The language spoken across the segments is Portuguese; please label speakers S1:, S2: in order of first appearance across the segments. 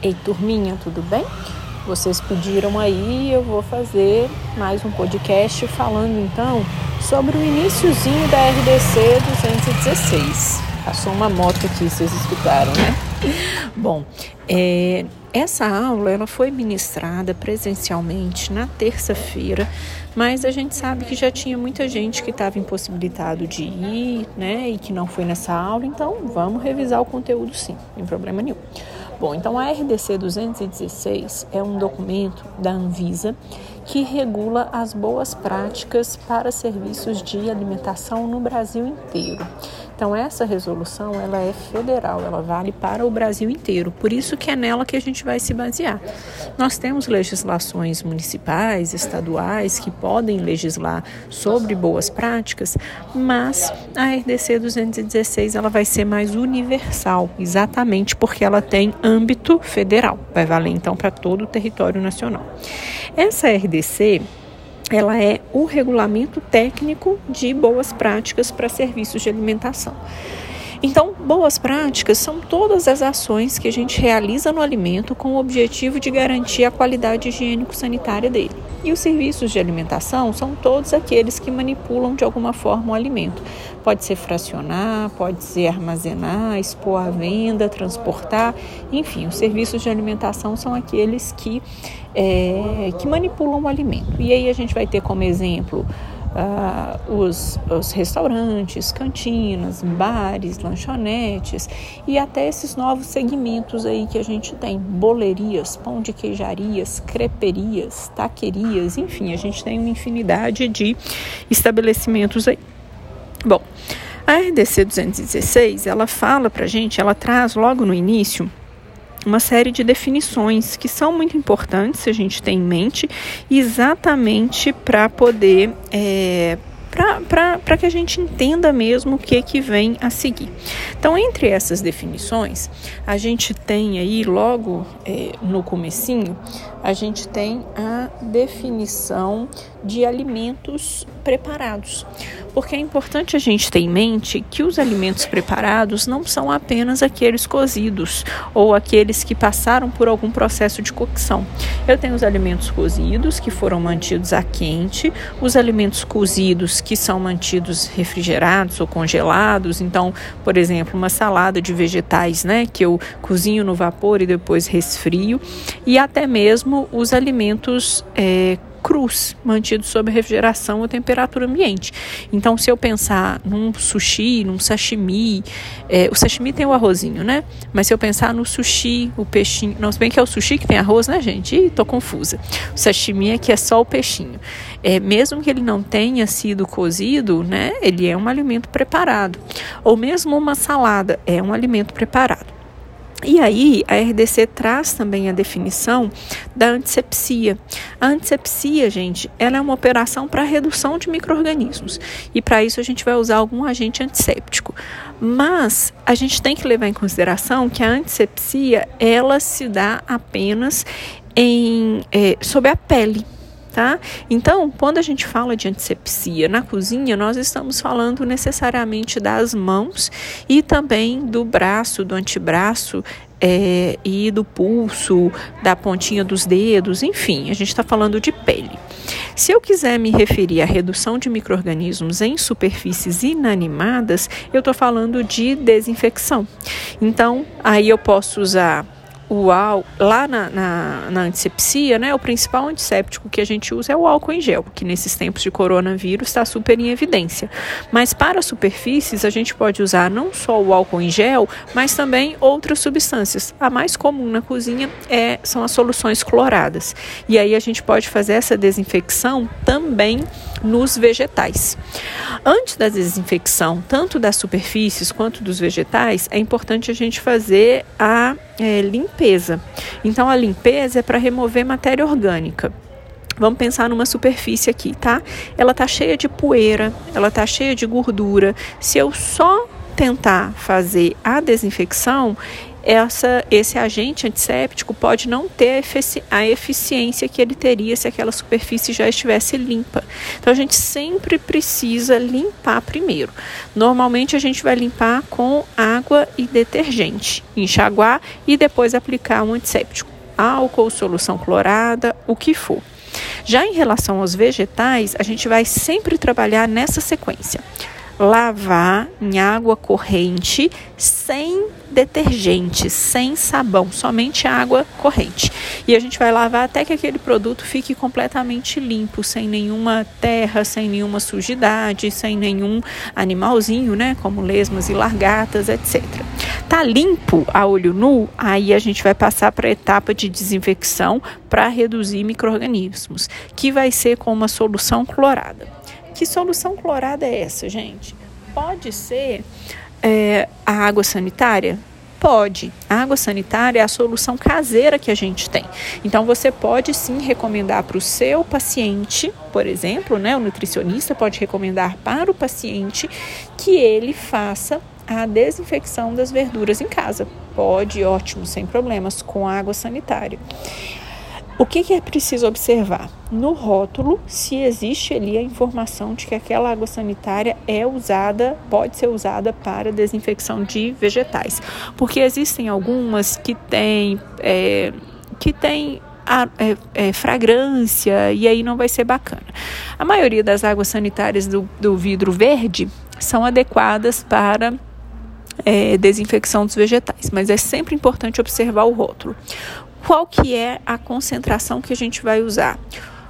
S1: Ei, turminha, tudo bem? Vocês pediram aí, eu vou fazer mais um podcast falando então sobre o iníciozinho da RDC 216. Passou uma moto aqui, vocês escutaram, né? Bom, é, essa aula ela foi ministrada presencialmente na terça-feira, mas a gente sabe que já tinha muita gente que estava impossibilitado de ir, né, e que não foi nessa aula, então vamos revisar o conteúdo sim, sem problema nenhum. Bom, então a RDC 216 é um documento da Anvisa que regula as boas práticas para serviços de alimentação no Brasil inteiro. Então essa resolução ela é federal, ela vale para o Brasil inteiro. Por isso que é nela que a gente vai se basear. Nós temos legislações municipais, estaduais que podem legislar sobre boas práticas, mas a RDC 216 ela vai ser mais universal, exatamente porque ela tem âmbito federal. Vai valer então para todo o território nacional. Essa RDC ela é o regulamento técnico de boas práticas para serviços de alimentação. Então, boas práticas são todas as ações que a gente realiza no alimento com o objetivo de garantir a qualidade higiênico-sanitária dele. E os serviços de alimentação são todos aqueles que manipulam de alguma forma o alimento. Pode ser fracionar, pode ser armazenar, expor à venda, transportar, enfim, os serviços de alimentação são aqueles que, é, que manipulam o alimento. E aí a gente vai ter como exemplo uh, os, os restaurantes, cantinas, bares, lanchonetes e até esses novos segmentos aí que a gente tem, bolerias, pão de queijarias, creperias, taquerias, enfim, a gente tem uma infinidade de estabelecimentos aí. Bom, a RDC 216, ela fala para gente, ela traz logo no início uma série de definições que são muito importantes se a gente tem em mente, exatamente para poder é, para que a gente entenda mesmo o que, que vem a seguir. Então, entre essas definições, a gente tem aí logo é, no comecinho, a gente tem a definição de alimentos preparados. Porque é importante a gente ter em mente que os alimentos preparados não são apenas aqueles cozidos ou aqueles que passaram por algum processo de cocção. Eu tenho os alimentos cozidos que foram mantidos a quente, os alimentos cozidos que são mantidos refrigerados ou congelados. Então, por exemplo, uma salada de vegetais, né, que eu cozinho no vapor e depois resfrio, e até mesmo os alimentos é, crus, mantidos sob refrigeração ou temperatura ambiente. Então, se eu pensar num sushi, num sashimi, é, o sashimi tem o arrozinho, né? Mas se eu pensar no sushi, o peixinho. Não, se bem que é o sushi que tem arroz, né, gente? Ih, tô confusa. O sashimi é que é só o peixinho. É, mesmo que ele não tenha sido cozido, né? Ele é um alimento preparado. Ou mesmo uma salada é um alimento preparado. E aí, a RDC traz também a definição da antisepsia. A antisepsia, gente, ela é uma operação para redução de micro-organismos. E para isso a gente vai usar algum agente antisséptico. Mas a gente tem que levar em consideração que a antisepsia, ela se dá apenas em, é, sob a pele tá? Então, quando a gente fala de antisepsia na cozinha, nós estamos falando necessariamente das mãos e também do braço, do antebraço é, e do pulso, da pontinha dos dedos, enfim, a gente está falando de pele. Se eu quiser me referir à redução de micro-organismos em superfícies inanimadas, eu estou falando de desinfecção. Então, aí eu posso usar o álcool, lá na, na, na, antisepsia, né, o principal antisséptico que a gente usa é o álcool em gel, que nesses tempos de coronavírus está super em evidência. Mas para superfícies, a gente pode usar não só o álcool em gel, mas também outras substâncias. A mais comum na cozinha é, são as soluções cloradas. E aí a gente pode fazer essa desinfecção também nos vegetais. Antes da desinfecção, tanto das superfícies quanto dos vegetais, é importante a gente fazer a é, limpeza. Então, a limpeza é para remover matéria orgânica. Vamos pensar numa superfície aqui, tá? Ela tá cheia de poeira, ela tá cheia de gordura. Se eu só tentar fazer a desinfecção, essa, esse agente antisséptico pode não ter a eficiência que ele teria se aquela superfície já estivesse limpa. Então a gente sempre precisa limpar primeiro. Normalmente a gente vai limpar com água e detergente, enxaguar e depois aplicar um antisséptico, álcool, solução clorada, o que for. Já em relação aos vegetais, a gente vai sempre trabalhar nessa sequência lavar em água corrente sem detergente, sem sabão, somente água corrente. E a gente vai lavar até que aquele produto fique completamente limpo, sem nenhuma terra, sem nenhuma sujidade, sem nenhum animalzinho, né, como lesmas e largatas, etc. Tá limpo a olho nu, aí a gente vai passar para a etapa de desinfecção para reduzir microrganismos, que vai ser com uma solução clorada. Que solução clorada é essa, gente? Pode ser é, a água sanitária? Pode. A água sanitária é a solução caseira que a gente tem. Então, você pode sim recomendar para o seu paciente, por exemplo, né, o nutricionista pode recomendar para o paciente que ele faça a desinfecção das verduras em casa. Pode, ótimo, sem problemas, com água sanitária. O que, que, é preciso observar? No rótulo, se existe ali a informação de que aquela água sanitária é usada, pode ser usada para desinfecção de vegetais. Porque existem algumas que têm. É, que têm a, é, é, fragrância e aí não vai ser bacana. A maioria das águas sanitárias do, do vidro verde são adequadas para é, desinfecção dos vegetais, mas é sempre importante observar o rótulo qual que é a concentração que a gente vai usar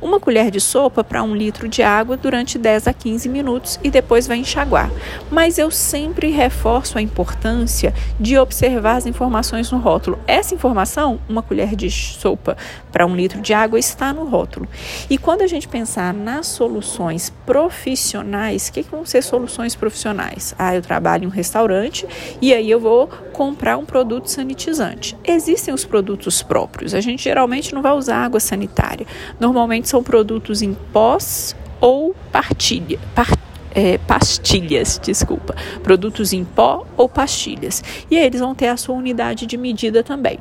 S1: uma colher de sopa para um litro de água durante 10 a 15 minutos e depois vai enxaguar. Mas eu sempre reforço a importância de observar as informações no rótulo. Essa informação, uma colher de sopa para um litro de água, está no rótulo. E quando a gente pensar nas soluções profissionais, o que, que vão ser soluções profissionais? Ah, eu trabalho em um restaurante e aí eu vou comprar um produto sanitizante. Existem os produtos próprios. A gente geralmente não vai usar água sanitária. Normalmente são produtos em pós ou partilha, par, é, pastilhas, desculpa, produtos em pó ou pastilhas. E aí eles vão ter a sua unidade de medida também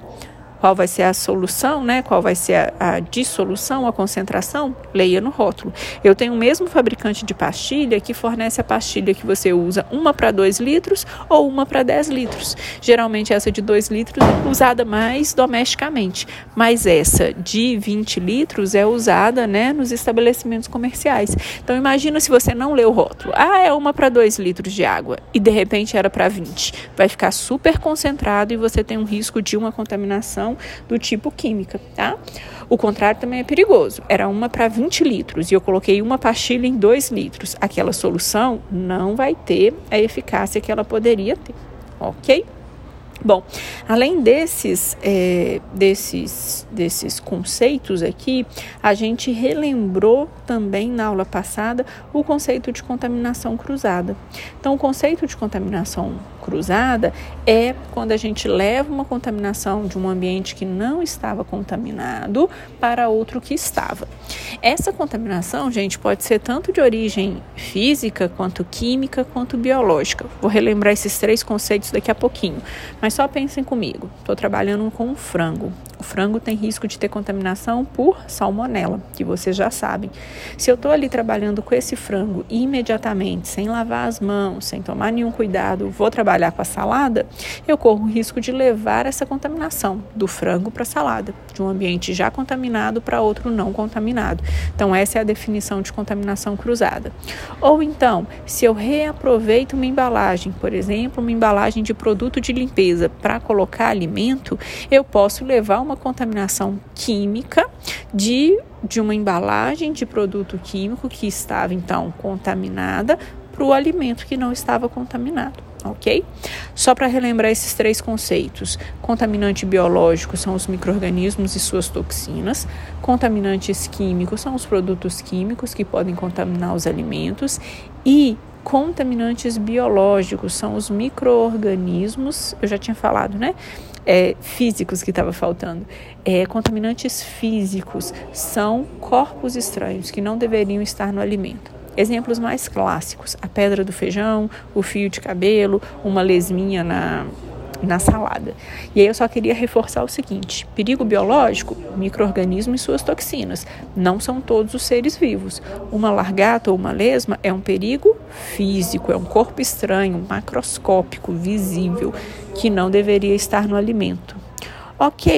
S1: qual vai ser a solução, né? Qual vai ser a, a, dissolução, a concentração? Leia no rótulo. Eu tenho o mesmo fabricante de pastilha que fornece a pastilha que você usa uma para 2 litros ou uma para 10 litros. Geralmente essa de 2 litros é usada mais domesticamente, mas essa de 20 litros é usada, né, nos estabelecimentos comerciais. Então imagina se você não lê o rótulo. Ah, é uma para 2 litros de água e de repente era para 20. Vai ficar super concentrado e você tem um risco de uma contaminação do tipo química, tá? O contrário também é perigoso. Era uma para 20 litros e eu coloquei uma pastilha em 2 litros. Aquela solução não vai ter a eficácia que ela poderia ter, ok? Bom, além desses, é, desses, desses conceitos aqui, a gente relembrou também na aula passada o conceito de contaminação cruzada. Então, o conceito de contaminação cruzada é quando a gente leva uma contaminação de um ambiente que não estava contaminado para outro que estava. Essa contaminação, gente, pode ser tanto de origem física, quanto química, quanto biológica. Vou relembrar esses três conceitos daqui a pouquinho, mas só pensem comigo. Estou trabalhando com frango. O frango tem risco de ter contaminação por salmonela, que vocês já sabem. Se eu estou ali trabalhando com esse frango imediatamente, sem lavar as mãos, sem tomar nenhum cuidado, vou trabalhar com a salada, eu corro o risco de levar essa contaminação do frango para a salada, de um ambiente já contaminado para outro não contaminado. Então, essa é a definição de contaminação cruzada. Ou então, se eu reaproveito uma embalagem, por exemplo, uma embalagem de produto de limpeza para colocar alimento, eu posso levar uma uma contaminação química de, de uma embalagem de produto químico que estava então contaminada para o alimento que não estava contaminado ok? Só para relembrar esses três conceitos: contaminante biológico são os microrganismos e suas toxinas, contaminantes químicos são os produtos químicos que podem contaminar os alimentos. E contaminantes biológicos são os microorganismos, eu já tinha falado, né? é, físicos que estava faltando. É, contaminantes físicos são corpos estranhos que não deveriam estar no alimento. Exemplos mais clássicos: a pedra do feijão, o fio de cabelo, uma lesminha na, na salada. E aí eu só queria reforçar o seguinte: perigo biológico, microorganismo e suas toxinas. Não são todos os seres vivos. Uma largata ou uma lesma é um perigo físico, é um corpo estranho, macroscópico, visível, que não deveria estar no alimento. Ok,